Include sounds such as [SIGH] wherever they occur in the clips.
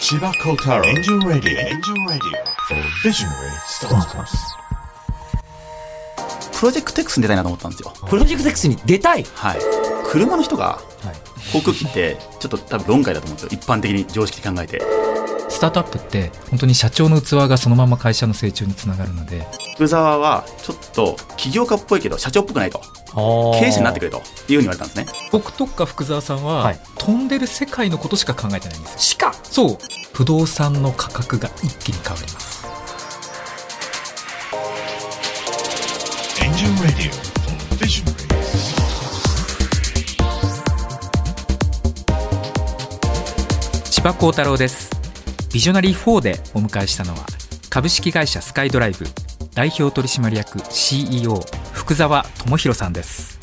千葉幸太郎エンジェルラディオエンジェルラディオ for visionary startups プロジェクト X に出たいなと思ったんですよ。プロジェクト X に出たい？はい。車の人が航空機ってちょっと多分論外だと思うんですよ。一般的に常識考えて。スタートアップって本当に社長の器がそのまま会社の成長につながるので福沢はちょっと起業家っぽいけど社長っぽくないと。経営者になってくれというふうに言われたんですね。僕とか福沢さんは、はい。飛んでる世界のことしか考えてないんですよ。しか。そう。不動産の価格が一気に変わります。エンジェルラディオ for visionary 千葉幸太郎ですビジョナリー4でお迎えしたのは株式会社スカイドライブ代表取締役 CEO 福沢智弘さんです。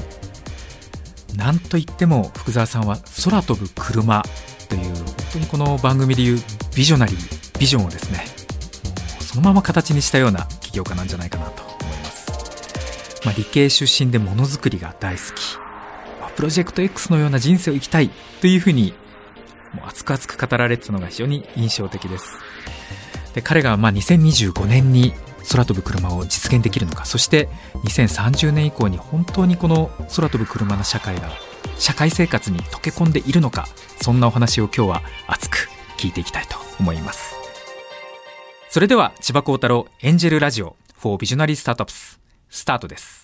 なんといっても福沢さんは空飛ぶ車という本当にこの番組でいうビジョナリービジョンをですねそのまま形にしたような起業家なんじゃないかなと思います、まあ、理系出身でものづくりが大好き。まあプロジェクト X のような人生を生きたいというふうにもう熱く熱く語られてたのが非常に印象的です。で彼がまあ2025年に空飛ぶ車を実現できるのか。そして2030年以降に本当にこの空飛ぶ車の社会が社会生活に溶け込んでいるのか。そんなお話を今日は熱く聞いていきたいと思います。それでは千葉幸太郎エンジェルラジオ for Visionary Startups スタートです。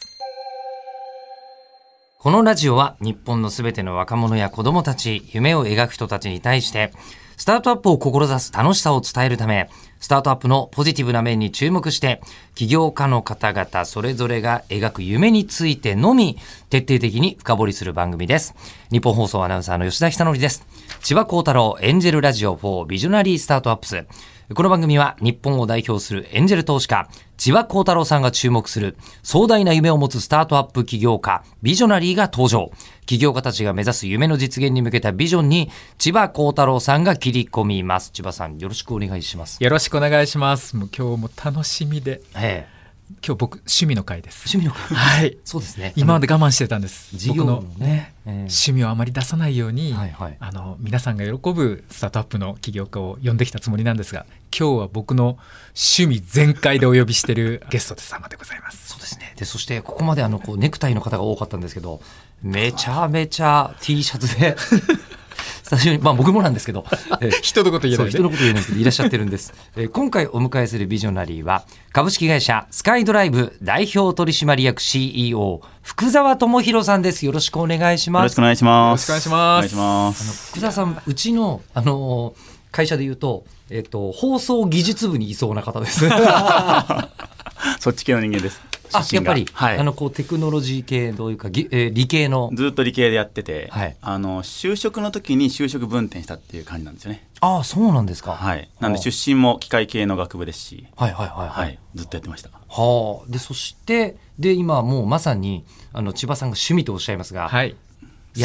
このラジオは日本のすべての若者や子供たち、夢を描く人たちに対して、スタートアップを志す楽しさを伝えるため、スタートアップのポジティブな面に注目して、起業家の方々それぞれが描く夢についてのみ、徹底的に深掘りする番組です。日本放送アナウンサーの吉田久典です。千葉幸太郎エンジェルラジオ4ビジョナリースタートアップス。この番組は日本を代表するエンジェル投資家、千葉幸太郎さんが注目する壮大な夢を持つスタートアップ起業家、ビジョナリーが登場。起業家たちが目指す夢の実現に向けたビジョンに千葉幸太郎さんが切り込みます。千葉さん、よろしくお願いします。よろしくお願いしますもう今日も楽しみでええ今日僕趣味の会です。趣味の会はい。そうですね。今まで我慢してたんです。事業の僕のねええ。趣味をあまり出さないように、あの皆さんが喜ぶスタートアップの起業家を呼んできたつもりなんですが今日は僕の趣味全開でお呼びしてるゲストで様でございます。そうですね。で、そしてここまであの、こう、ネクタイの方が多かったんですけど、めちゃめちゃ T シャツで、[LAUGHS] スタジオに、まあ僕もなんですけど、[LAUGHS] ええ人のこと言えない人のこと言えないけど、いらっしゃってるんです。[LAUGHS] えー今回お迎えするビジョナリーは、株式会社スカイドライブ代表取締役 CEO、福沢智弘さんです。よろしくお願いしますよろしくお。願いします。よろしくお願いしますお願いします。福沢さん、うちの、あのー会社で言うと、えっ、と、放送技術部にいそうな方です。そっち系の人間です。あ、やっぱり、はい。あの、こう、テクノロジー系というか、ぎえー理系の。ずっと理系でやってて、はいあの就職の時に就職分転したっていう感じなんですよね。ああ、そうなんですか。はい。なんではあ出身も機械系の学部ですし、はいはいはいははい。い、ずっとやってました。はあ。で、そして、で、今もうまさに、あの、千葉さんが趣味とおっしゃいますが、はい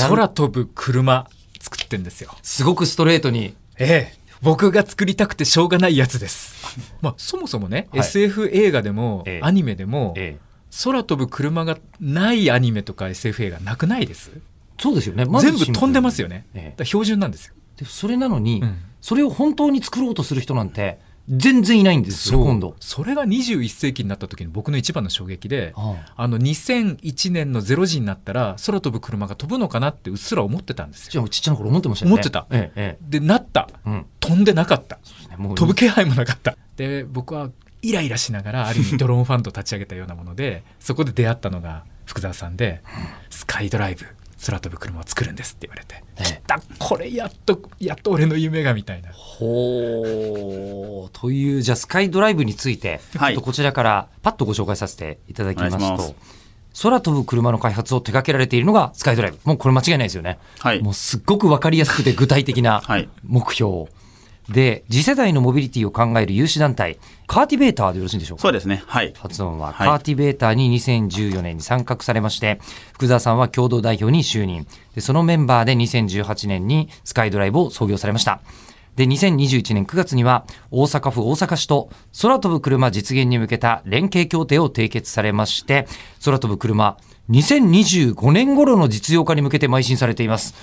空飛ぶ車作ってんですよすごくストレートに、ええ僕が作りたくてしょうがないやつです。[LAUGHS] まあそもそもね、はい。SF 映画でも、ええ。アニメでも、ええ、空飛ぶ車がないアニメとか SF 映画なくないです？そうですよね。まず全部飛んでますよね、標準なんですよ。でそれなのに、うん。それを本当に作ろうとする人なんて、全然いないんですよ、今度。それが21世紀になった時に僕の一番の衝撃で、はあの2001年の0時になったら空飛ぶ車が飛ぶのかなってうっすら思ってたんですよじゃあ、ちっちゃな頃思ってましたよね。思ってたええ、えでなったえ。うん。飛んでなかったね。飛ぶ気配もなかったで僕はイライラしながらある意味 [LAUGHS] ドローンファンドを立ち上げたようなものでそこで出会ったのが福沢さんで「スカイドライブ空飛ぶ車を作るんです」って言われてええ「来たこれやっとやっと俺の夢が」みたいなほう。という、じゃあ、スカイドライブについて、はいちょっとこちらからパッとご紹介させていただきますと、空飛ぶ車の開発を手掛けられているのがスカイドライブ。もうこれ間違いないですよね。はいもうすっごくわかりやすくて具体的なはい目標。で、次世代のモビリティを考える有志団体、カーティベーターでよろしいんでしょうか？そうですね。はい。発音は、はいカーティベーターに2014年に参画されまして、福沢さんは共同代表に就任。でそのメンバーで2018年にスカイドライブを創業されました。で、2021年9月には大阪府大阪市と空飛ぶ車実現に向けた連携協定を締結されまして、空飛ぶ車2025年頃の実用化に向けて邁進されています。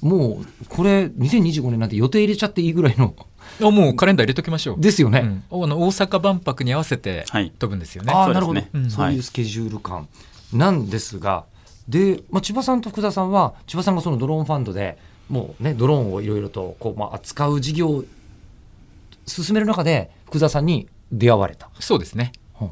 もうこれ2025年なんて予定入れちゃっていいぐらいの [LAUGHS] あもうカレンダー入れときましょう。ですよね。うん、あの大阪万博に合わせてはい飛ぶんですよね。ああ、そうなるほど、ねうんそういうスケジュール感なんですが、で、まあ、千葉さんと福田さんは千葉さんがそのドローンファンドでもうねドローンをいろいろとこう、まあ、扱う事業を進める中で福田さんに出会われた。そうですね。うん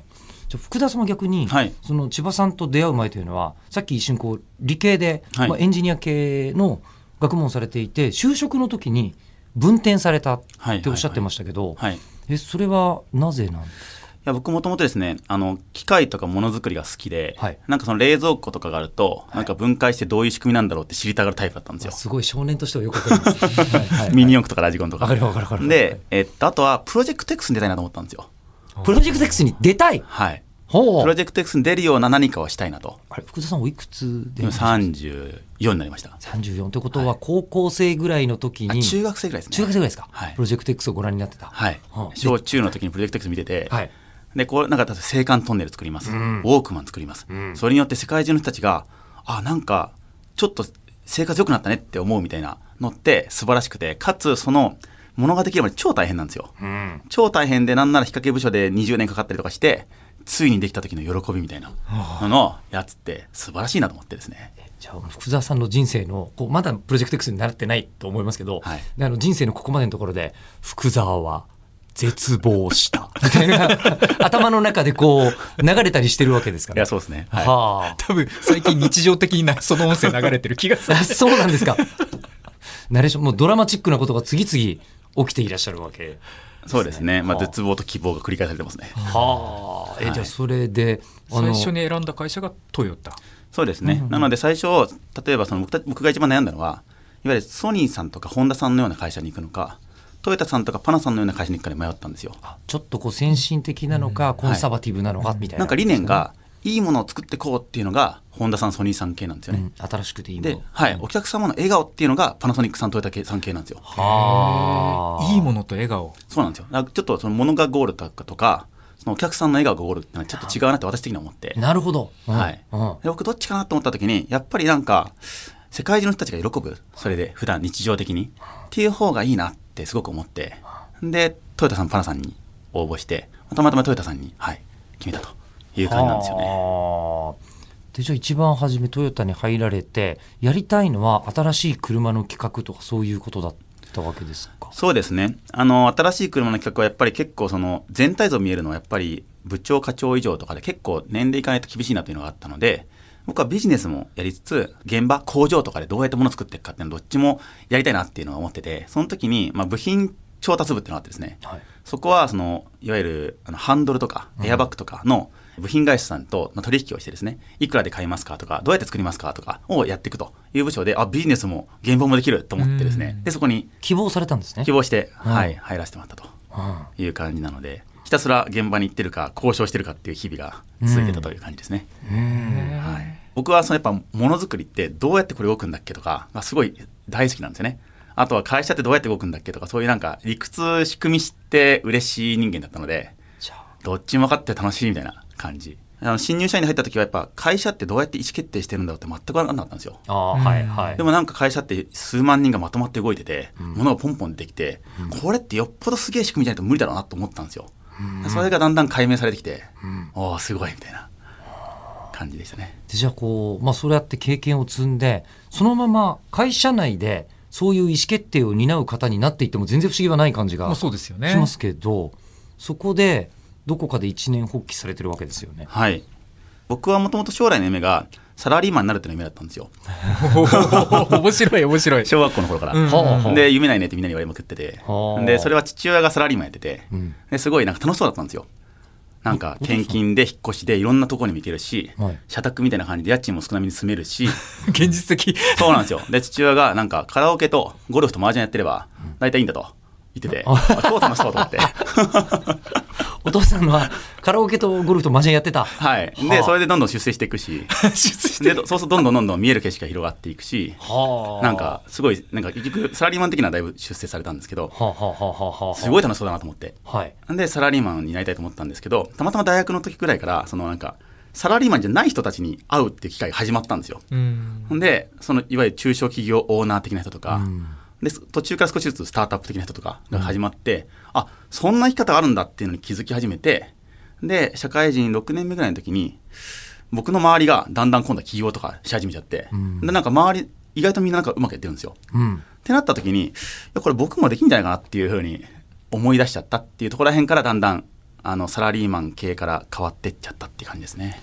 じゃあ福田さんは逆に、はいその千葉さんと出会う前というのはさっき一瞬こう理系で、はいまあ、エンジニア系の学問をされていて就職の時に分転されたっておっしゃってましたけど、はい。いえそれはなぜなんですか？や僕もともとですねあの機械とかものづくりが好きで、はいなんかその冷蔵庫とかがあると、なんか分解してどういう仕組みなんだろうって知りたがるタイプだったんですよ。すごい少年としてはよくわかります。[LAUGHS] はいはいミニ四駆とかラジコンとか。わかるわかるわかるで、えっと、あとはプロジェクト X に出たいなと思ったんですよ。プロジェクト X に出たい？はい。プロジェクト X に出るような何かをしたいなと。あれ福田さんおいくつで今34になりました。34ってことは高校生ぐらいの時に、あ中学生ぐらいですね。中学生ぐらいですか、はいプロジェクト X をご覧になってたはいは。あ小中の時にプロジェクト X 見てて、はいで、こう、なんか、例えば青函トンネル作ります。んウォークマン作ります。それによって世界中の人たちが、あ、なんか、ちょっと生活良くなったねって思うみたいなのって素晴らしくて、かつ、その、ものができるまで超大変なんですよ。うん超大変で、なんなら引っ掛け部署で20年かかったりとかして、ついにできた時の喜びみたいなののやつって素晴らしいなと思ってですね。じゃあ福田さんの人生のこうまだプロジェクト X になってないと思いますけど、はいであの人生のここまでのところで福沢は絶望した [LAUGHS] みたいな頭の中でこう流れたりしてるわけですからいや、そうですね。はい。はあ多分最近日常的になその音声流れてる気がするあ [LAUGHS] そうなんですか。ナレーション、もうドラマチックなことが次々起きていらっしゃるわけ。そうですね。まあ、はあ絶望と希望が繰り返されてますね。はあ。え、はいじゃあそれで、最初に選んだ会社がトヨタ。そうですね。なので最初、例えばその僕た僕が一番悩んだのは、いわゆるソニーさんとかホンダさんのような会社に行くのか、トヨタさんとかパナさんのような会社に行くかで迷ったんですよ。ちょっとこう先進的なのか、コンサバティブなのかみたいな。なんか理念が、いいものを作っていこうっていうのが、ホンダさん、ソニーさん系なんですよね。うん、新しくていいもの。で、はい、お客様の笑顔っていうのが、パナソニックさん、トヨタ系さん系なんですよ。はあ。いいものと笑顔。そうなんですよ。ちょっとそのものがゴールとかとか、そのお客さんの笑顔がゴールっていうのはちょっと違うなって私的には思って。なるほど。うんはいうんで僕どっちかなと思った時にやっぱりなんか世界中の人たちが喜ぶそれで普段日常的にっていう方がいいなってすごく思ってでトヨタさんパナさんに応募してたまたまトヨタさんに、はい、決めたという感じなんですよね。はあ。でじゃあ一番初めトヨタに入られてやりたいのは新しい車の企画とかそういうことだったわけですか？そうですね。あの新しい車の企画はやっぱり結構その全体像見えるのはやっぱり部長課長以上とかで結構年齢いかないと厳しいなというのがあったので僕はビジネスもやりつつ現場工場とかでどうやって物を作っていくかっていうのどっちもやりたいなっていうのを思っててその時に、まあ、部品調達部っていうのがあってですね、はい。そこはそのいわゆるあのハンドルとかエアバッグとかの部品会社さんとまあ取引をしてですねいくらで買いますかとかどうやって作りますかとかをやっていくという部署であビジネスも現場もできると思ってですね。でそこに希望されたんですね。希望して、うん。はい、入らせてもらったと。うん。いう感じなのでひたすら現場に行ってるか交渉してるかっていう日々が続いてたという感じですね、はい、僕はそのやっぱものづくりってどうやってこれ動くんだっけとかがすごい大好きなんですよね。あとは会社ってどうやって動くんだっけとかそういうなんか理屈仕組み知って嬉しい人間だったのでどっちも分かって楽しいみたいな感じ。あの新入社員に入った時はやっぱ会社ってどうやって意思決定してるんだろうって全く分からなかったんですよ。ああはいはい。でもなんか会社って数万人がまとまって動いてて、物がポンポン出てきて、これってよっぽどすげえ仕組みじゃないと無理だろうなと思ったんですよ。それがだんだん解明されてきて、おおすごいみたいな感じでしたね。でじゃあこう、まあ、そうやって経験を積んでそのまま会社内でそういう意思決定を担う方になっていっても全然不思議はない感じがまあしそうですよね。ますけど、そこでどこかで一年発起されてるわけですよね。はい。僕はもともと将来の夢がサラリーマンになるっていうのが夢だったんですよ。面白い面白い。小学校の頃から。で、夢ないねってみんなに言われまくっててはあ。で、それは父親がサラリーマンやっててん、ですごいなんか楽しそうだったんですよ。なんか転勤で引っ越しでいろんなところにも行けるしはい、社宅みたいな感じで家賃も少なめに住めるし、[LAUGHS] 現実的。そうなんですよ。で、父親がなんかカラオケとゴルフと麻雀やってれば、大体いいんだと言ってて、あ超楽しそうと思って。[LAUGHS] お父さんはカラオケとゴルフと麻雀やってた。はい。はあで、それでどんどん出世していくし、[LAUGHS] 出してで、そうするとどんどんどんどん見える景色が広がっていくし、はあなんか、すごい、なんか結局、サラリーマン的なだいぶ出世されたんですけど、すごい楽しそうだなと思って。はい。で、サラリーマンになりたいと思ったんですけど、たまたま大学の時くらいから、そのなんか、サラリーマンじゃない人たちに会うっていう機会が始まったんですよ。うんでそのいわゆる中小企業オーナー的な人とか、で途中から少しずつスタートアップ的な人とかが始まって、あそんな生き方があるんだっていうのに気づき始めてで社会人6年目ぐらいの時に僕の周りがだんだん今度は起業とかし始めちゃって、でなんか周り意外とみんななんかうまくやってるんですよ。うん。ってなった時にいやこれ僕もできんじゃないかなっていうふうに思い出しちゃったっていうところら辺からだんだんあのサラリーマン系から変わってっちゃったっていう感じですね。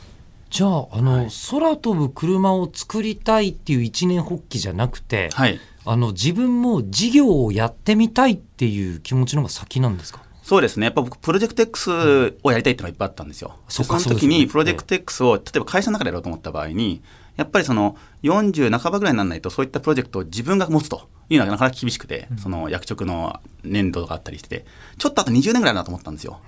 じゃあ、あの、空飛ぶ車を作りたいっていう一年発起じゃなくて、はい。あの、自分も事業をやってみたいっていう気持ちの方が先なんですか？そうですね。やっぱ僕、プロジェクト X をやりたいっていうのがいっぱいあったんですよ。そうかでその時に、プロジェクト X を、例えば会社の中でやろうと思った場合に、やっぱりその40半ばぐらいにならないと、そういったプロジェクトを自分が持つというのはなかなか厳しくて、その役職の年度があったりしてて、ちょっとあと20年ぐらいだなと思ったんですよ。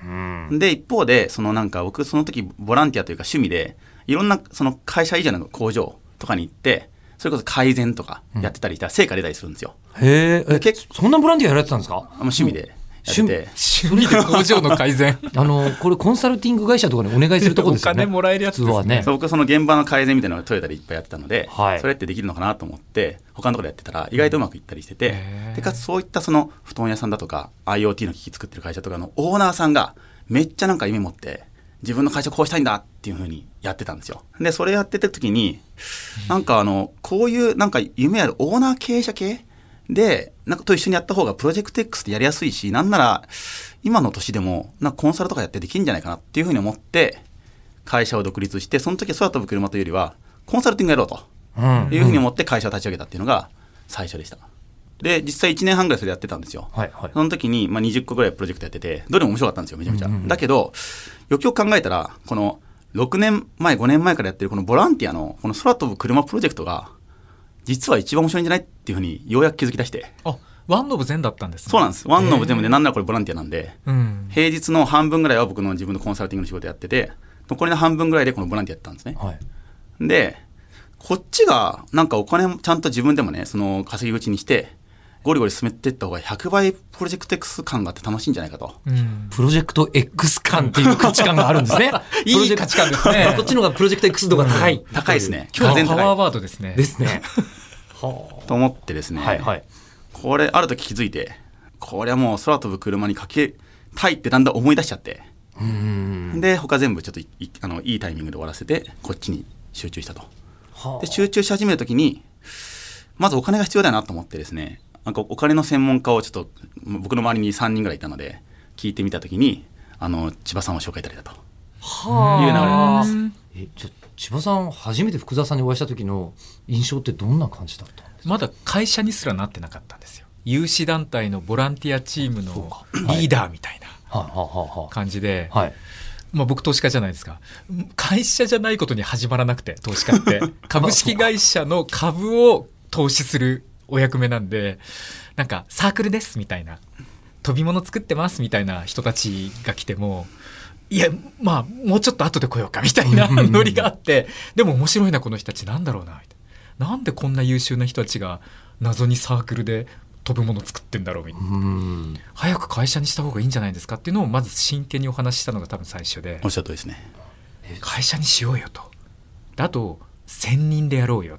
で、一方で、そのなんか僕、その時ボランティアというか趣味で、いろんなその会社以上の工場とかに行って、それこそ改善とかやってたりしたら成果出たりするんですよ。へえ、え結そんなボランティアやられてたんですか？趣味でやってて。趣味で工場の改善。[LAUGHS] あの、これコンサルティング会社とかにお願いするとこですよね。[LAUGHS] お金もらえるやつですね。普通はね。その現場の改善みたいなのをトヨタでいっぱいやってたので、はい。それってできるのかなと思って他のところでやってたら意外とうまくいったりしてて、へー。でかつそういったその布団屋さんだとか IoT の機器作ってる会社とかのオーナーさんがめっちゃなんか夢持って自分の会社こうしたいんだっていうふうにやってたんですよでそれやってた時になんかあのこういうなんか夢あるオーナー経営者系でなんかと一緒にやった方がプロジェクト X ってやりやすいしなんなら今の年でもなんかコンサルとかやってできるんじゃないかなっていうふうに思って会社を独立してその時空飛ぶ車というよりはコンサルティングやろうというふうに思って会社を立ち上げたっていうのが最初でした。で、実際1年半ぐらいそれやってたんですよ。はいはいその時に、まあ、20個ぐらいプロジェクトやってて、どれも面白かったんですよ、めちゃめちゃ。だけど、よくよく考えたら、この6年前、5年前からやってるこのボランティアのこの空飛ぶ車プロジェクトが、実は一番面白いんじゃないっていうふうにようやく気づき出して。あワンノブ全だったんですねそうなんです。ワンノブ全部で、なんならこれボランティアなんで、うん平日の半分ぐらいは僕の自分のコンサルティングの仕事やってて、残りの半分ぐらいでこのボランティアやってたんですね。はい。で、こっちが、なんかお金もちゃんと自分でもね、その稼ぎ口にして、ゴリゴリ進めていった方が100倍プロジェクト X 感があって楽しいんじゃないかと。うんプロジェクト X 感っていう価値観があるんですね。[LAUGHS] いい価値観ですねこっちの方がプロジェクト X 度が高い。高いですね。今日のパワーワードですねですね。い。[LAUGHS] と思ってですね、はいはい。これ、ある時気づいて、これはもう空飛ぶ車にかけたいってだんだん思い出しちゃって、で、他全部ちょっといいあのいいタイミングで終わらせて、こっちに集中したと。はで集中し始めるときにまずお金が必要だなと思ってですねなんかお金の専門家をちょっと僕の周りに3人ぐらいいたので聞いてみたときにあの千葉さんを紹介いただいたと。はいう流れなんです。え、じゃあ千葉さん、初めて福沢さんにお会いした時の印象ってどんな感じだったんですか？まだ会社にすらなってなかったんですよ。有志団体のボランティアチームのリーダーみたいなはい。はいは感じで、いはい。はい。まあ、僕投資家じゃないですか。会社じゃないことに始まらなくて投資家って。[LAUGHS] 株式会社の株を投資するお役目なんでなんかサークルですみたいな。飛び物作ってますみたいな人たちが来てもいやまあもうちょっと後で来ようかみたいなノリがあってでも面白いなこの人たちなんだろうなみたいな。なんでこんな優秀な人たちが謎にサークルで飛ぶもの作ってんだろうみたいな。うん。早く会社にした方がいいんじゃないですかっていうのをまず真剣にお話ししたのが多分最初で。おっしゃるとりですね。会社にしようよと。であと1000人でやろうよ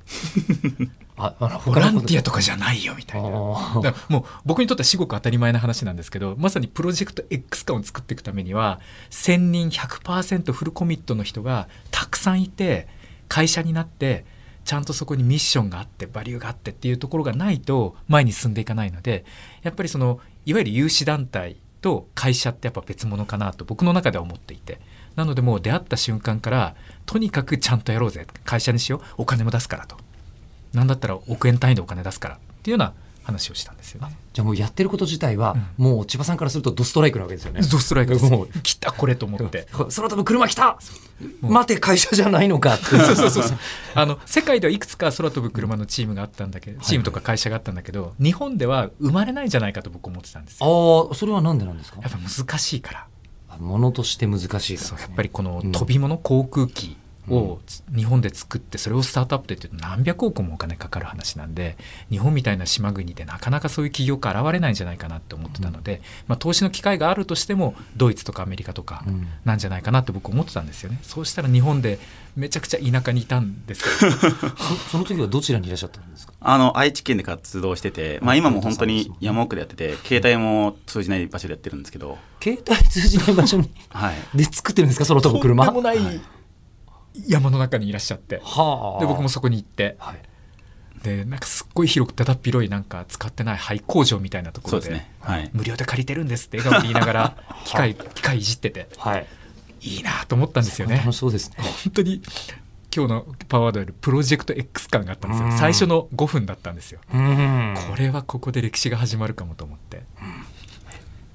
あ、あの、ボランティアととかじゃないよみたいな。もう僕にとっては至極当たり前な話なんですけどまさにプロジェクト X 感を作っていくためには1000人100%フルコミットの人がたくさんいて会社になってちゃんとそこにミッションがあってバリューがあってっていうところがないと前に進んでいかないのでやっぱりそのいわゆる有志団体と会社ってやっぱ別物かなと僕の中では思っていて。なのでもう出会った瞬間からとにかくちゃんとやろうぜ。会社にしよう。お金も出すからとなんだったら億円単位でお金出すからっていうような話をしたんですよね。じゃあもうやってること自体は、もう千葉さんからするとドストライクなわけですよね。ドストライク。で [LAUGHS] すもう来たこれと思って。[LAUGHS] 空飛ぶ車来た。待て会社じゃないのか。って。そうそうそうそう。あの世界ではいくつか空飛ぶ車のチームがあったんだけどチームとか会社があったんだけど日本では生まれないんじゃないかと僕思ってたんですよ。ああ、それはなんでなんですか？やっぱ難しいから。ものとして難しいね。そうやっぱりこのうん。飛び物航空機をつ日本で作ってそれをスタートアップでって言うと何百億もお金かかる話なんで日本みたいな島国でなかなかそういう起業家現れないんじゃないかなって思ってたので、まあ、投資の機会があるとしてもドイツとかアメリカとかうん。なんじゃないかなって僕思ってたんですよね。そうしたら日本でめちゃくちゃ田舎にいたんですよ [LAUGHS] そその時はどちらにいらっしゃったんですか？あの愛知県で活動してて、まあ、今も本当に山奥でやってて携帯も通じない場所でやってるんですけど、[LAUGHS] 携帯通じない場所にはい、で作ってるんですか？空飛ぶとん車でもないはい山の中にいらっしゃって。はあ。で僕もそこに行って。はい。でなんかすっごい広くだだっ広いなんか使ってない廃工場みたいなところでね、はい、無料で借りてるんですって笑顔で言いながら [LAUGHS] 機械機械いじってて。はい。いいなと思ったんですよね。楽しそうですね。本当に今日のパワードよりプロジェクト X 感があったんですよ。うん最初の5分だったんですよ。うん。これはここで歴史が始まるかもと思って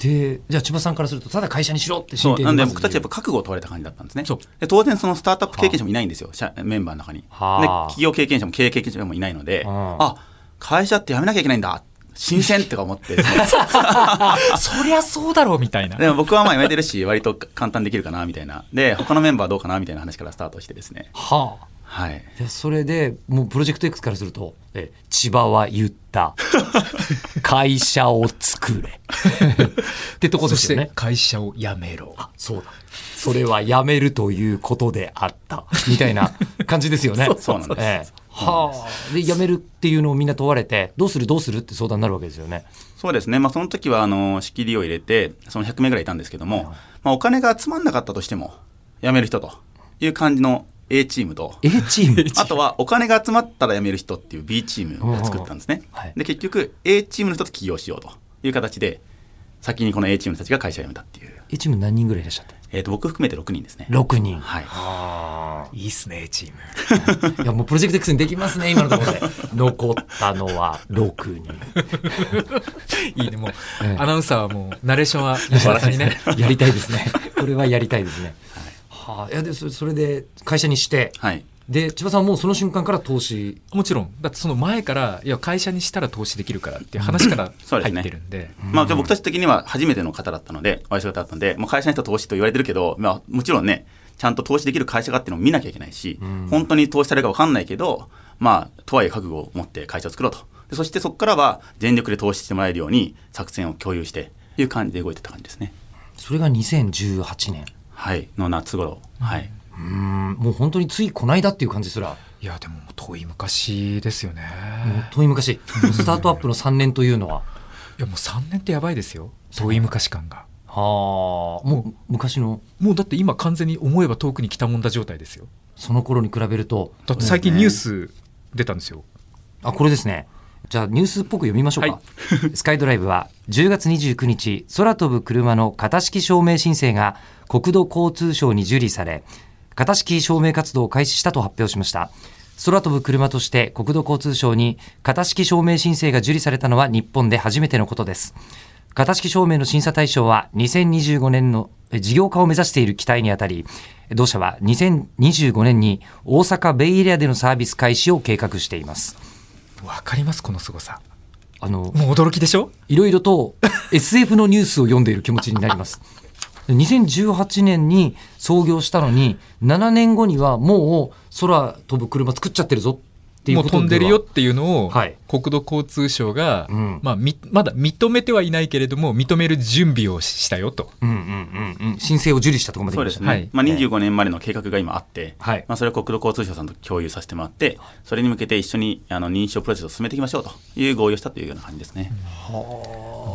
でじゃあ千葉さんからするとただ会社にしろってそうなんで僕たちやっぱ覚悟を問われた感じだったんですね。で当然そのスタートアップ経験者もいないんですよ。社メンバーの中に。ではあ。企業経験者も経営経験者もいないのでうん。あ会社って辞めなきゃいけないんだ。新鮮ってか思って。[LAUGHS] そりゃそうだろうみたいな。でも僕はまあ辞めてるし割と簡単にできるかなみたいな。で他のメンバーどうかなみたいな話からスタートしてですね。はあはい。でそれでもうプロジェクト X からすると「え千葉は言った。[LAUGHS] 会社を作れ」[LAUGHS] ってとこですよね。会社を辞めろ。そうだ。それはやめるということであった。みたいな感じですよね。[LAUGHS] そうなんです。ええ。はあ。で辞めるっていうのをみんな問われてどうするどうするって相談になるわけですよね。そうですね、まあ、その時はあの仕切りを入れてその100名ぐらいいたんですけども、まあ、お金が集まんなかったとしても辞める人という感じの A チームと。A チーム。[LAUGHS] あとはお金が集まったら辞める人っていう B チームを作ったんですね。うんはい。で結局 A チームの人と起業しようと。いう形で先にこの A チームたちが会社を辞めたっていう、A チーム何人ぐらいいらっしゃったえー、と僕含めて6人ですね。6人。はい、あいいっすね A チーム。あ [LAUGHS] いやもうプロジェクト X にできますね今のところで。[LAUGHS] 残ったのは6人。いいねもう、ええ。アナウンサーはもうナレーションは吉田さんにね。やりたいですね。これはやりたいですね。はあ、いやでそれそれで会社にして、はい。で千葉さんはもうその瞬間から投資。もちろん。だってその前からいや会社にしたら投資できるからっていう話から入そうですね。ってるんで,、まあ、じゃあ僕たち的には初めての方だったので、お会いした方だったので、もう会社の人は投資と言われてるけど、まあ、もちろんね、ちゃんと投資できる会社がっていうのを見なきゃいけないし、本当に投資されるか分かんないけど、まあ、とはいえ覚悟を持って会社を作ろうと。でそしてそこからは全力で投資してもらえるように作戦を共有して、いう感じで動いてた感じですね。それが2018年はい。の夏頃。はい。うん。もう本当についこの間っていう感じすら。いやでも遠い昔ですよね。遠い昔。[LAUGHS] スタートアップの3年というのは？いやもう3年ってやばいですよ。遠い昔感が。はあ。もう昔の？もうだって今完全に思えば遠くに来たもんだ状態ですよ。その頃に比べると。だって最近ニュース出たんですよ。あこれですね。じゃあニュースっぽく読みましょうか、スカイドライブは10月29日空飛ぶ車の型式証明申請が国土交通省に受理され型式証明活動を開始したと発表しました。空飛ぶ車として国土交通省に型式証明申請が受理されたのは日本で初めてのことです。型式証明の審査対象は2025年のえ事業化を目指している機体にあたり同社は2025年に大阪ベイエリアでのサービス開始を計画しています。わかりますこの凄さ。あのもう驚きでしょ？いろいろと SF のニュースを読んでいる気持ちになります。[LAUGHS] 2018年に創業したのに7年後にはもう空飛ぶ車作っちゃってるぞっていうもう飛んでるよっていうのを、はい。国土交通省が、うん。まあ、みまだ認めてはいないけれども認める準備をしたよと。うんうんうんうん。申請を受理したところまでそうですね。はい。まあ、25年までの計画が今あって、はい。まあ、それを国土交通省さんと共有させてもらって、それに向けて一緒にあの認証プロセスを進めていきましょうという合意をしたというような感じですね。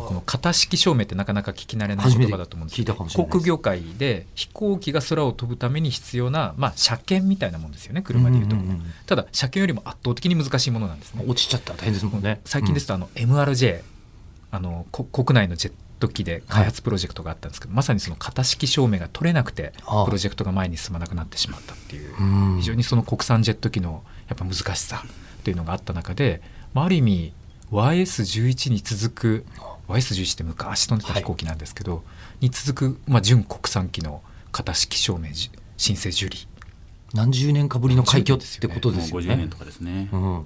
この型式証明ってなかなか聞き慣れない言葉だと思うんですけど航空業界で飛行機が空を飛ぶために必要な、まあ、車検みたいなもんですよね車でいうと、うんうんうん。ただ車検よりも圧倒的に難しいものなんですね。落ちちゃったら大変ですもんね。最近ですとあの MRJ あのこ国内のジェット機で開発プロジェクトがあったんですけど、まさにその型式証明が取れなくてプロジェクトが前に進まなくなってしまったっていううん。非常にその国産ジェット機のやっぱ難しさというのがあった中で、まあ、ある意味 YS11 に続く YS11 って昔飛んでた飛行機なんですけど、に続く、まあ、純国産機の型式証明じ申請受理何十年かぶりの快挙ってことですよ50年ねとかですね。うん。はい。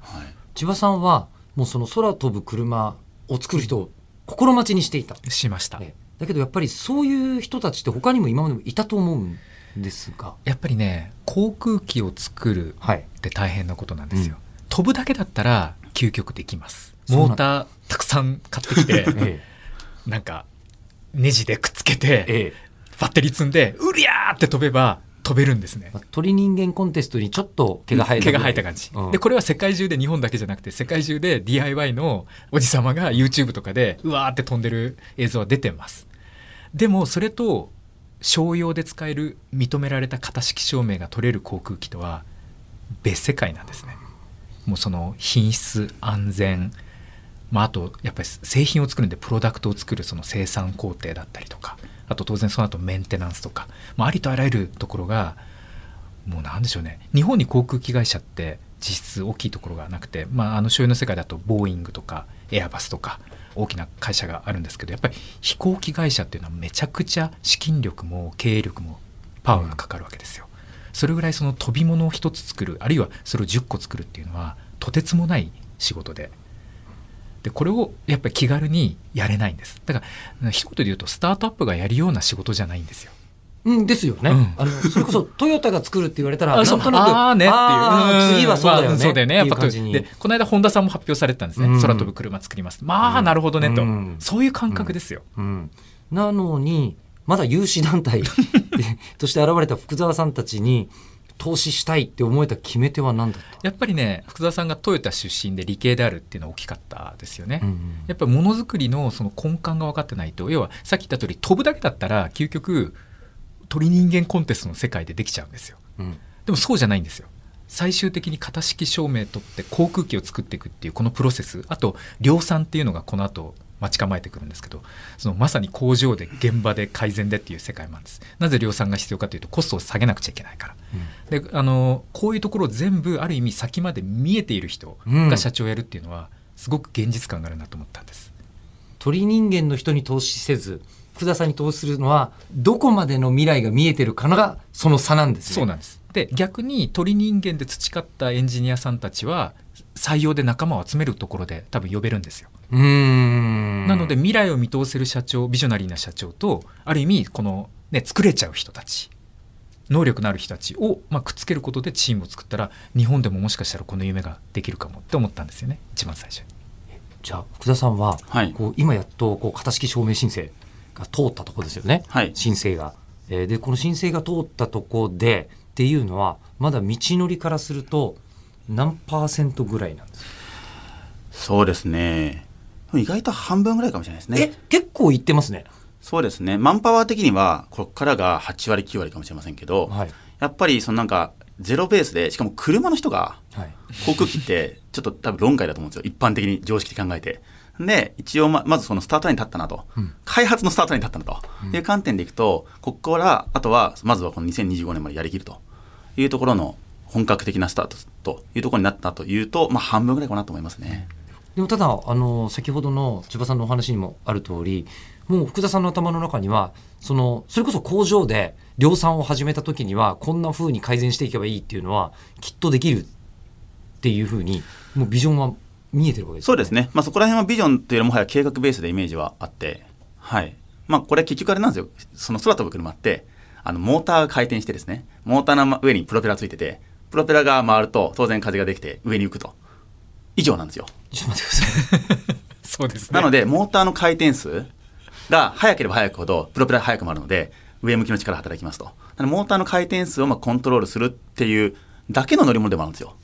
千葉さんはもうその空飛ぶ車を作る人を心待ちにしていた。しました。えだけどやっぱりそういう人たちって他にも今までもいたと思うんですが。やっぱりね航空機を作るはい。って大変なことなんですよ、うん。飛ぶだけだったら究極できます。モーターたくさん買ってきて [LAUGHS] えなんかネジでくっつけて、えええ。バッテリー積んでうりゃーって飛べば飛べるんですね。まあ鳥人間コンテストにちょっと毛が生えた毛が生えた感じ、うん。でこれは世界中で日本だけじゃなくて世界中で DIY のおじさまが YouTube とかでうわーって飛んでる映像は出てます。でもそれと商用で使える認められた型式証明が取れる航空機とは別世界なんですね。もうその品質安全。まあ、あとやっぱり製品を作るんでプロダクトを作るその生産工程だったりとかあと当然その後メンテナンスとか、まあ、ありとあらゆるところがもうなんでしょうね日本に航空機会社って実質大きいところがなくて、まあ、あの所有の世界だとボーイングとかエアバスとか大きな会社があるんですけどやっぱり飛行機会社っていうのはめちゃくちゃ資金力も経営力もパワーがかかるわけですよ。それぐらいその飛び物を一つ作るあるいはそれを10個作るっていうのはとてつもない仕事ででこれをやっぱり気軽にやれないんです。だから一言で言うとスタートアップがやるような仕事じゃないんですよ。うんですよね、うん。あのそれこそ [LAUGHS] トヨタが作るって言われたらなあそう。んとなくあーね。っていう次はそうだよね、まあそうだよね。でこの間本田さんも発表されてたんですね、うん。空飛ぶ車作ります。まあなるほどねと、うん。そういう感覚ですよ、うん、なのにまだ有志団体 [LAUGHS] として現れた福沢さんたちに投資したいって思えた決め手は何だった？やっぱりね福澤さんがトヨタ出身で理系であるっていうのは大きかったですよね、うんやっぱりものづくりのその根幹が分かってないと要はさっき言った通り飛ぶだけだったら究極鳥人間コンテストの世界でできちゃうんですよ。うん。でもそうじゃないんですよ。最終的に型式証明取って航空機を作っていくっていうこのプロセスあと量産っていうのがこの後待ち構えてくるんですけどそのまさに工場で現場で改善でっていう世界もあるんです。なぜ量産が必要かというとコストを下げなくちゃいけないから。であのこういうところを全部ある意味先まで見えている人が社長をやるっていうのはすごく現実感があるなと思ったんです、鳥人間の人に投資せず福田さんに投資するのはどこまでの未来が見えてるかのがその差なんですね。そうなんです。で逆に鳥人間で培ったエンジニアさんたちは採用で仲間を集めるところで多分呼べるんですよなので未来を見通せる社長ビジョナリーな社長とある意味この、ね、作れちゃう人たち能力のある人たちを、まあ、くっつけることでチームを作ったら日本でももしかしたらこの夢ができるかもって思ったんですよね。一番最初に。じゃあ福田さんは、はい。こう今やっとこう型式証明申請が通ったところですよね、はい。申請が。えーでこの申請が通ったところでっていうのはまだ道のりからすると何パーセントぐらいなんですか、そうですね意外と半分ぐらいかもしれないですえね結構いってますね。そうですね。マンパワー的にはここからが8割9割かもしれませんけど、はい。やっぱりそのなんかゼロベースでしかも車の人がはい。航空機ってちょっと多分論外だと思うんですよ。一般的に常識的に考えて。で一応ままずそのスタートラインに立ったなと、うん。開発のスタートラインに立ったなと。いう観点でいくとここからあとはまずはこの2025年までやりきると。いうところの本格的なスタートというところになったというと、まあ、半分ぐらいかなと思いますね。でもただあの先ほどの千葉さんのお話にもある通りもう福田さんの頭の中にはそのそれこそ工場で量産を始めた時にはこんな風に改善していけばいいっていうのはきっとできるっていう風にもうビジョンは見えてるわけですよそうですね、まあ、そこら辺はビジョンというよりもはや計画ベースでイメージはあって、はい。まあ、これ結局あれなんですよ。その空飛ぶ車ってあのモーターが回転してですね。モーターの上にプロペラついててプロペラが回ると当然風ができて上に浮くと。以上なんですよ。ちょっと待ってください。[LAUGHS] そうですね。なのでモーターの回転数が速ければ速くほどプロペラが速く回るので上向きの力が働きますと。モーターの回転数をまあコントロールするっていうだけの乗り物でもあるんですよ。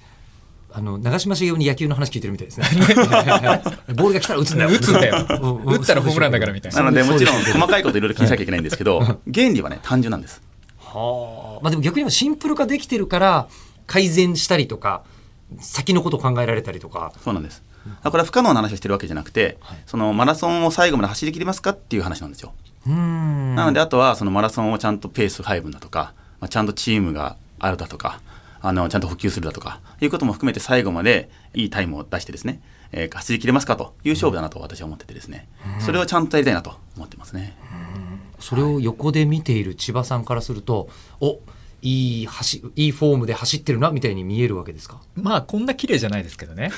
あの長嶋茂雄に野球の話聞いてるみたいですね。[LAUGHS] ボールが来たら打つんだよ。打つんだよ。[LAUGHS] 打ったらホームランだからみたいな。なのでもちろん細かいこといろいろ気にしなきゃいけないんですけど原理はね単純なんです。はあ。まあでも逆にシンプル化できてるから改善したりとか先のことを考えられたりとか。そうなんです。だから不可能な話をしてるわけじゃなくて、そのマラソンを最後まで走り切りますかっていう話なんですよ。なのであとはそのマラソンをちゃんとペース配分だとか、まあ、ちゃんとチームがあるだとか、あのちゃんと補給するだとかいうことも含めて最後までいいタイムを出してですね、えー走り切れますかという勝負だなと私は思っててですね、それをちゃんとやりたいなと思ってますね。それを横で見ている千葉さんからするとおいい走いいフォームで走ってるなみたいに見えるわけですか？まあこんな綺麗じゃないですけどね。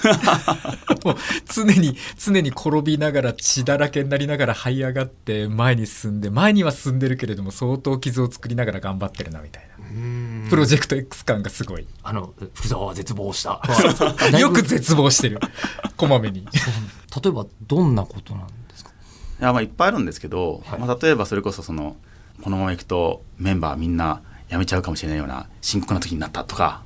[LAUGHS] もう常に常に転びながら血だらけになりながら這い上がって前に進んで前には進んでるけれども相当傷を作りながら頑張ってるなみたいな。プロジェクト X 感がすごい。あの福沢は絶望した。[LAUGHS] よく絶望してる。こまめに。例えばどんなことなんですか？いやまあいっぱいあるんですけど、はい。まあ、例えばそれこそそのこのままいくとメンバーみんな辞めちゃうかもしれないような深刻な時になったとか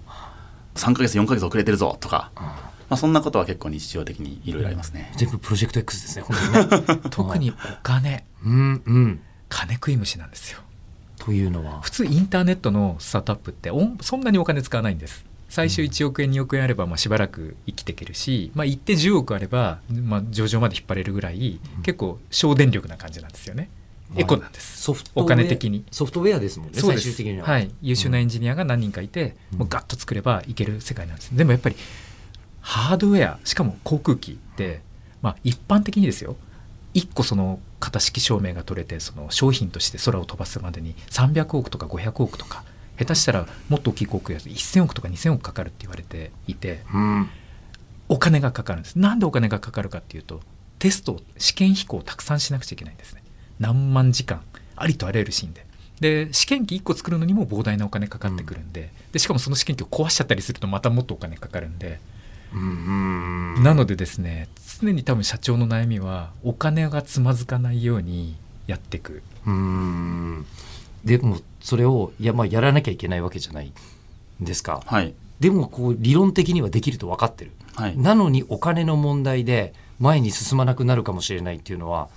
3ヶ月4ヶ月遅れてるぞとか、まあ、そんなことは結構日常的にいろいろありますね。全部プロジェクト X ですね本当にね。[LAUGHS] 特にお金。うんうん。金食い虫なんですよ。というのは？普通インターネットのスタートアップっておそんなにお金使わないんです。最初1億円2億円あればまあしばらく生きていけるし、まあ、行って10億あれば、まあ、上場まで引っ張れるぐらい結構省電力な感じなんですよね、エコなんです。ソフトお金的にソフトウェアですもんね最終的には、はい、優秀なエンジニアが何人かいて、うん。もうガッと作ればいける世界なんです。でもやっぱりハードウェアしかも航空機って、まあ、一般的にですよ。1個その型式証明が取れてその商品として空を飛ばすまでに300億とか500億とか下手したらもっと大きい航空やと1000億とか2000億かかるって言われていてうん。お金がかかるんです。なんでお金がかかるかっていうとテスト試験飛行をたくさんしなくちゃいけないんですね何万時間ありとあらゆるシーンで。で試験機1個作るのにも膨大なお金かかってくるんで,、でしかもその試験機を壊しちゃったりするとまたもっとお金かかるんで、うんうんなのでですね常に多分社長の悩みはお金がつまずかないようにやっていく。うん。でもそれをいやまあやらなきゃいけないわけじゃないんですか。はい、でもこう理論的にはできると分かってる。はい、なのにお金の問題で前に進まなくなるかもしれないっていうのは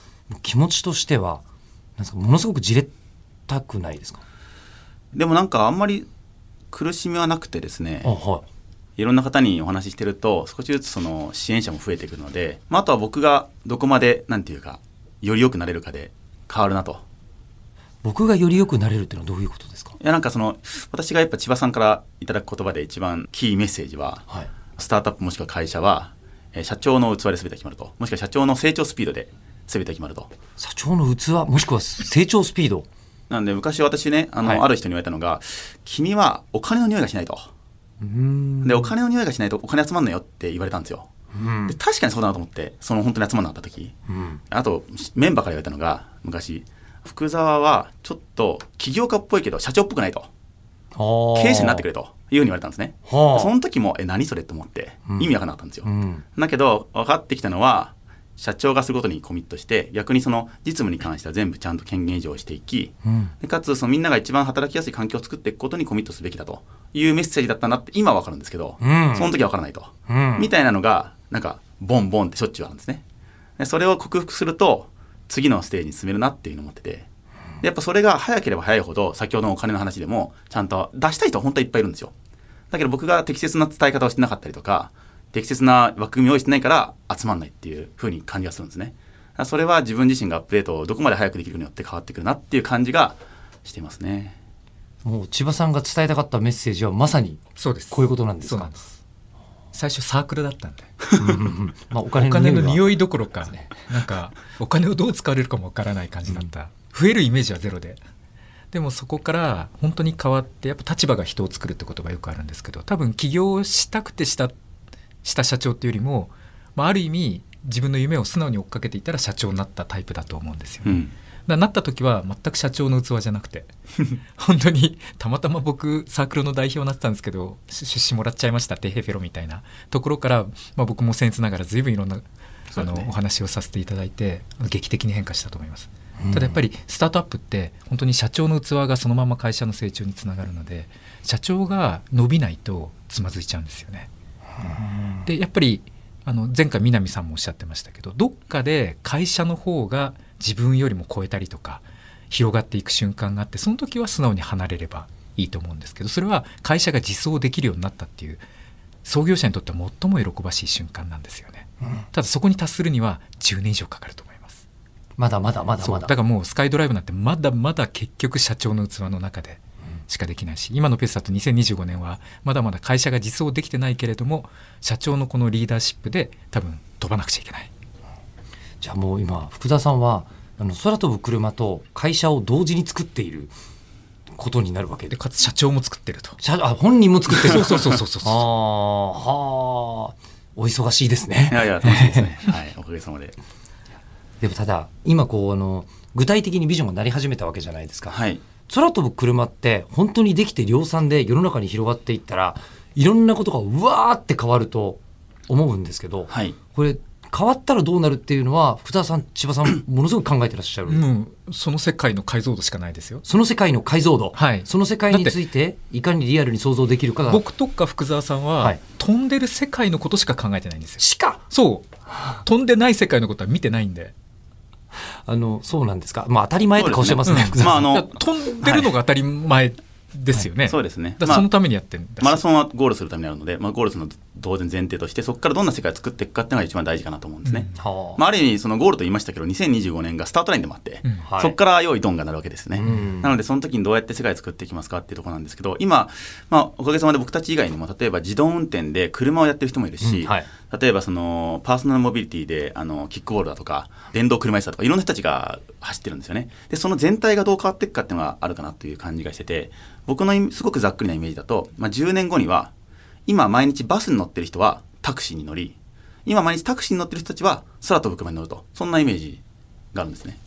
気持ちとしてはなんですかものすごくじれたくないですか？でもなんかあんまり苦しみはなくてですねあはい。ろんな方にお話ししてると少しずつその支援者も増えてくるので、まあ、あとは僕がどこまでなんていうかより良くなれるかで変わるなと。僕がより良くなれるっていうのはどういうことですか？いやなんかその私がやっぱ千葉さんからいただく言葉で一番キーメッセージははい。スタートアップもしくは会社はえー社長の器で全て決まると。もしくは社長の成長スピードで全て決まると。社長の器もしくは成長スピード。なんで昔私ねあの、はい。ある人に言われたのが君はお金の匂いがしないと。うん。でお金の匂いがしないとお金集まんのよって言われたんですよ。うん。で確かにそうだなと思ってその本当に集まんなかった時。うん。あとメンバーから言われたのが昔福沢はちょっと起業家っぽいけど社長っぽくないと。経営者になってくれれと。いうふうに言われたんですね。はあ。その時もえ何それと思ってうん。意味わかんなかったんですよ、うん。だけど分かってきたのは社長がすることにコミットして逆にその実務に関しては全部ちゃんと権限以上していきうん。でかつそのみんなが一番働きやすい環境を作っていくことにコミットすべきだというメッセージだったなって今は分かるんですけど、うん。その時は分からないと、うん。みたいなのがなんかボンボンってしょっちゅうあるんですね。でそれを克服すると次のステージに進めるなっていうのを思ってて。でやっぱそれが早ければ早いほど先ほどのお金の話でもちゃんと出したい人は本当はいっぱいいるんですよ。だけど僕が適切な伝え方をしてなかったりとか適切な枠組みを用意してないから集まんないっていう風に感じがするんですね。だからそれは自分自身がアップデートをどこまで早くできるかによって変わってくるなっていう感じがしていますね。もう千葉さんが伝えたかったメッセージはまさにそうです。こういうことなんですか？そうなんです。最初サークルだったんで。うんうんうん。まあ、お金お金のの匂いは匂いどころかなんかお金をどう使われるかもわからない感じだった、増えるイメージはゼロで。でもそこから本当に変わってやっぱ立場が人を作るってことがよくあるんですけど多分起業したくてしたした社長っていうよりも、まあ、ある意味自分の夢を素直に追っかけていたら社長になったタイプだと思うんですよね、うん。だなった時は全く社長の器じゃなくて [LAUGHS] 本当にたまたま僕サークルの代表になってたんですけどし出資もらっちゃいましたテヘフェロみたいな。ところから、まあ、僕も僭越ながら随分いろんなあの、お話をさせていただいて劇的に変化したと思います。うん。ただやっぱりスタートアップって本当に社長の器がそのまま会社の成長につながるので社長が伸びないとつまずいちゃうんですよね。でやっぱりあの前回南さんもおっしゃってましたけどどっかで会社の方が自分よりも超えたりとか広がっていく瞬間があってその時は素直に離れればいいと思うんですけどそれは会社が実装できるようになったっていう創業者にとっては最も喜ばしい瞬間なんですよね。ただそこに達するには10年以上かかると思います。まだまだまだまだだからもうスカイドライブなんてまだまだ結局社長の器の中でしかできないし今のペースだと2025年はまだまだ会社が実装できてないけれども社長のこのリーダーシップで多分飛ばなくちゃいけない。じゃあもう今福田さんはあの空飛ぶ車と会社を同時に作っていることになるわけ。ででかつ社長も作ってると。社あ本人も作ってる。そうそうそうそうそうああはあお忙しいですね。いやいや楽しいですね。はいおかげさまで。でもただ今こうあの具体的にビジョンがなり始めたわけじゃないですか、はい空飛ぶ車って本当にできて量産で世の中に広がっていったらいろんなことがうわーって変わると思うんですけど、はい。これ変わったらどうなるっていうのは福田さん千葉さん [COUGHS] ものすごく考えてらっしゃる、もうその世界の解像度しかないですよ。その世界の解像度、はい。その世界についていかにリアルに想像できるかが。僕とか福沢さんは、はい。飛んでる世界のことしか考えてないんですよ。しか。そう。飛んでない世界のことは見てないんであのそうなんですか。まあ当たり前って顔してますねまああの [LAUGHS] 飛んでるのが当たり前ですよね、そうですね。そのためにやってるんだし。マラソンはゴールするためにあるので、まあ、ゴールするの当然前提としてそこからどんな世界を作っていくかっていうのが一番大事かなと思うんですね、はあまあ、ある意味そのゴールと言いましたけど2025年がスタートラインでもあって、うん。はい。そこから用意ドンがなるわけですね、ん。なのでその時にどうやって世界を作っていきますかっていうところなんですけど今、まあ、おかげさまで僕たち以外にも例えば自動運転で車をやってる人もいるし、うん。はい。例えばそのパーソナルモビリティであのキックボールだとか電動車椅子だとかいろんな人たちが走ってるんですよね。でその全体がどう変わっていくかっていうのがあるかなという感じがしてて僕のすごくざっくりなイメージだと、まあ、10年後には今毎日バスに乗ってる人はタクシーに乗り今毎日タクシーに乗ってる人たちは空飛ぶ車に乗るとそんなイメージがあるんですね。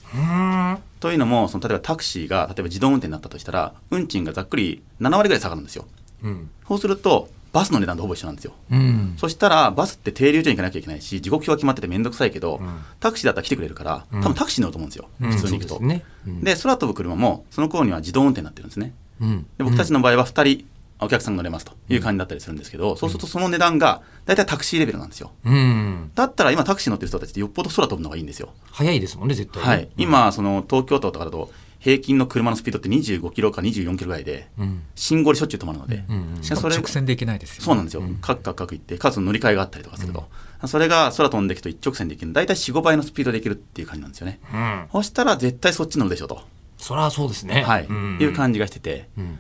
というのもその例えばタクシーが例えば自動運転になったとしたら運賃がざっくり7割ぐらい下がるんですよ。うんそうするとバスの値段とほぼ一緒なんですよ。うんそしたらバスって停留所に行かなきゃいけないし時刻表が決まってて面倒くさいけど、んタクシーだったら来てくれるから多分タクシーに乗ると思うんですよ、うん普通に行くと。ですねうんで空飛ぶ車もその頃には自動運転になってるんですね。うんで僕たちの場合は2人お客さんが乗れますという感じだったりするんですけど、そうするとその値段が大体タクシーレベルなんですよ。うんだったら今タクシー乗ってる人たちってよっぽど空飛ぶのがいいんですよ。早いですもんね絶対ね。はい、今その東京都とかだと平均の車のスピードって25キロか24キロぐらいで、うん。信号でしょっちゅう止まるので、うんうんしかもそれ直線で行けないですよ、そうなんですよ、カクカクカク行ってかつ乗り換えがあったりとかすると、それが空飛んでいくと一直線で行ける。大体45倍のスピードで行けるっていう感じなんですよね、うん。そしたら絶対そっち乗るでしょと、そりゃそうですね。はい。うん。いう感じがしてて、うん。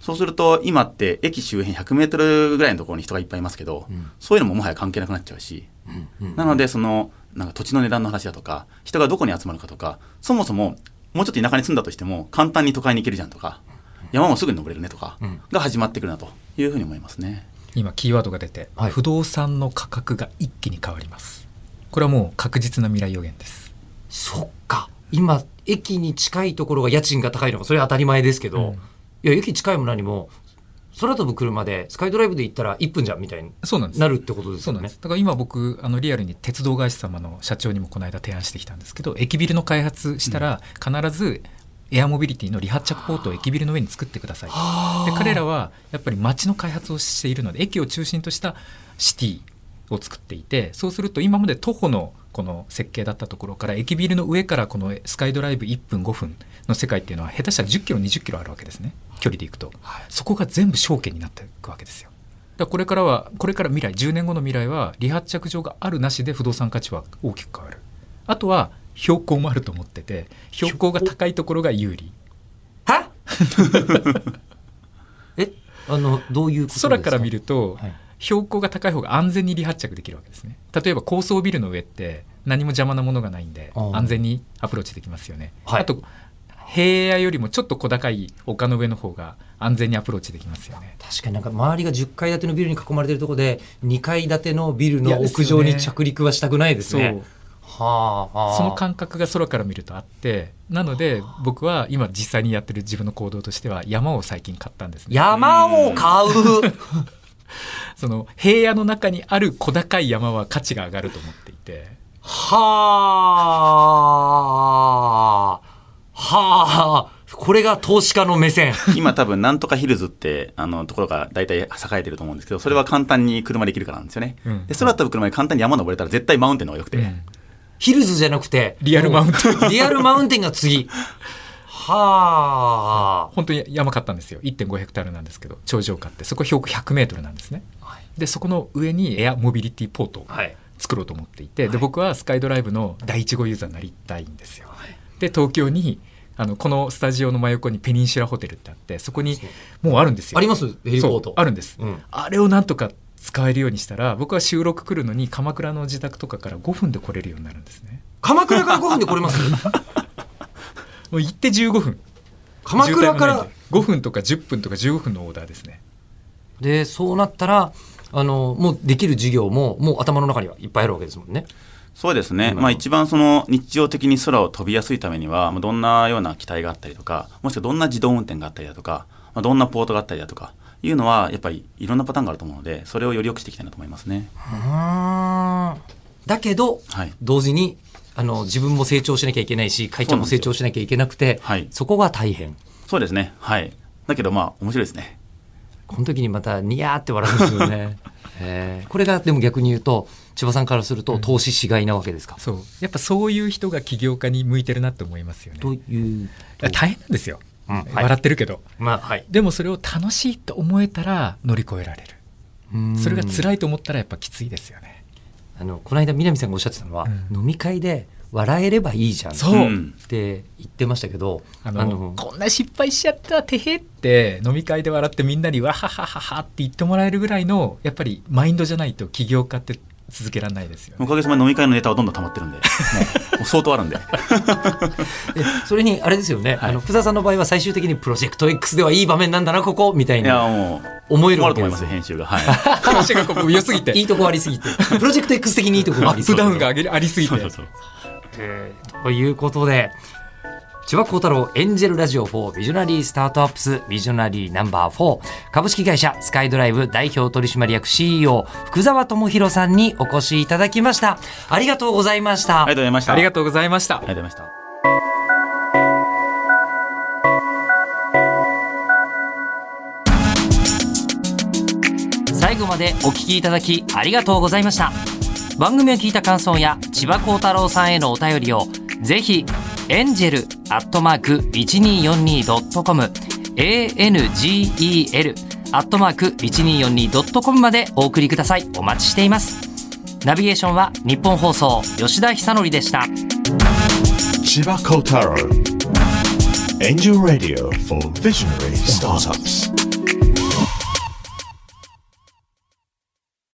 そうすると今って駅周辺100メートルぐらいのところに人がいっぱいいますけど、そういうのももはや関係なくなっちゃうし、なのでそのなんか土地の値段の話だとか人がどこに集まるかとかそもそももうちょっと田舎に住んだとしても簡単に都会に行けるじゃんとか山もすぐに登れるねとかが始まってくるなというふうに思いますね。今キーワードが出て、はい。不動産の価格が一気に変わります。これはもう確実な未来予言です。そっか。今駅に近いところが家賃が高いのがそれは当たり前ですけど、うん。いや駅近いも何も空飛ぶ車でスカイドライブで行ったら1分じゃんみたいにそうなるってことですよね。だから今僕あのリアルに鉄道会社様の社長にもこの間提案してきたんですけど駅ビルの開発したら必ずエアモビリティの離発着ポートを駅ビルの上に作ってください。で彼らはやっぱり街の開発をしているので駅を中心としたシティを作っていてそうすると今まで徒歩のこの設計だったところから駅ビルの上からこのスカイドライブ1分5分の世界っていうのは下手したら10キロ20キロあるわけですね。距離でいくと、そこが全部証券になっていくわけですよ。だからこれからはこれから未来10年後の未来は離発着場があるなしで不動産価値は大きく変わる。あとは標高もあると思ってて標高が高いところが有利。は [LAUGHS] え？あのどういうことですか？空から見ると、はい標高が高い方が安全に離発着できるわけですね。例えば高層ビルの上って何も邪魔なものがないんで安全にアプローチできますよね、はい。あと平野よりもちょっと小高い丘の上の方が安全にアプローチできますよね。確かになんか周りが10階建てのビルに囲まれてるところで2階建てのビルの屋上に着陸はしたくないですね。はあ、はあ、その感覚が空から見るとあってなので僕は今実際にやってる自分の行動としては山を最近買ったんですね。山を買う？[LAUGHS] その平野の中にある小高い山は価値が上がると思っていて。はあ。はあ。これが投資家の目線。[LAUGHS] 今多分なんとかヒルズってあのところが大体栄えてると思うんですけどそれは簡単に車で行けるからなんですよね、うん。で空飛ぶ車で簡単に山登れたら絶対マウンテンの方がよくて、うん。ヒルズじゃなくてリアルマウンテンリアルマウンテンが次。[LAUGHS] はあ。本当に山買ったんですよ。1.5ヘクタールなんですけど頂上買って。そこ標高100メートルなんですね。でそこの上にエアモビリティポートをはい。作ろうと思っていて、で僕はスカイドライブの第1号ユーザーになりたいんですよ、で東京にあのこのスタジオの真横にペニンシュラホテルってあってそこにもうあるんですよ。あります？ヘリポート。あるんです、うん。あれをなんとか使えるようにしたら僕は収録来るのに鎌倉の自宅とかから5分で来れるようになるんですね。鎌倉から5分で来れます？もう行って15分。鎌倉から？渋滞もないんで5分とか10分とか15分のオーダーですね。でそうなったらあのもうできる授業ももう頭の中にはいっぱいあるわけですもんね。そうですね、まあ、一番その日常的に空を飛びやすいためには、まあどんなような機体があったりとか、もしくはどんな自動運転があったりだとか、まあ、どんなポートがあったりだとかいうのは、やっぱりいろんなパターンがあると思うので、それをより良くしていきたいなと思いますね。だけど、はい。同時にあの自分も成長しなきゃいけないし会長も成長しなきゃいけなくてそ,、はい。こが大変。そうですね、はい。だけど、まあ、面白いですね。この時にまたニヤーって笑うんですよね。[LAUGHS] へー。これがでも逆に言うと千葉さんからすると投資しがいなわけですか？そう。やっぱそういう人が起業家に向いてるなって思いますよね。といういや大変なんですよ、うんはい。笑ってるけど。まあはい。でもそれを楽しいと思えたら乗り越えられる。それが辛いと思ったらやっぱきついですよねあのこの間南さんがおっしゃってたのは、うん。飲み会で笑えればいいじゃんって言ってましたけどあのこんな失敗しちゃったてへって飲み会で笑ってみんなにわははははって言ってもらえるぐらいのやっぱりマインドじゃないと起業家って続けられないですよね。おかげさまで飲み会のネタはどんどん溜まってるんで、[LAUGHS] もう相当あるんで。でそれにあれですよね、はい。あの福澤さんの場合は最終的にプロジェクト X ではいい場面なんだなここみたいいや、なもう、思えるわけですよ。編集が。はい。話がここ良すぎて。いいとこありすぎて。[LAUGHS] プロジェクト X 的にいいとこありそうップダウンが上げありすぎて。そうそうそう。えーということで千葉幸太郎エンジェルラジオ4ビジョナリースタートアップスビジョナリーナンバー4株式会社スカイドライブ代表取締役 CEO 福澤智弘さんにお越しいただきました。ありがとうございました、ありがとうございました。ありがとうございました。ありがとうございました。最後までお聞きいただきありがとうございました。番組を聞いた感想や千葉幸太郎さんへのお便りをぜひエンジェルアットマーク 1242.com angel アットマーク 1242.com までお送りくださいお待ちしていますナビゲーションは日本放送吉田久典でした Chiba Kotaro. Angel Radio for Visionary Startups.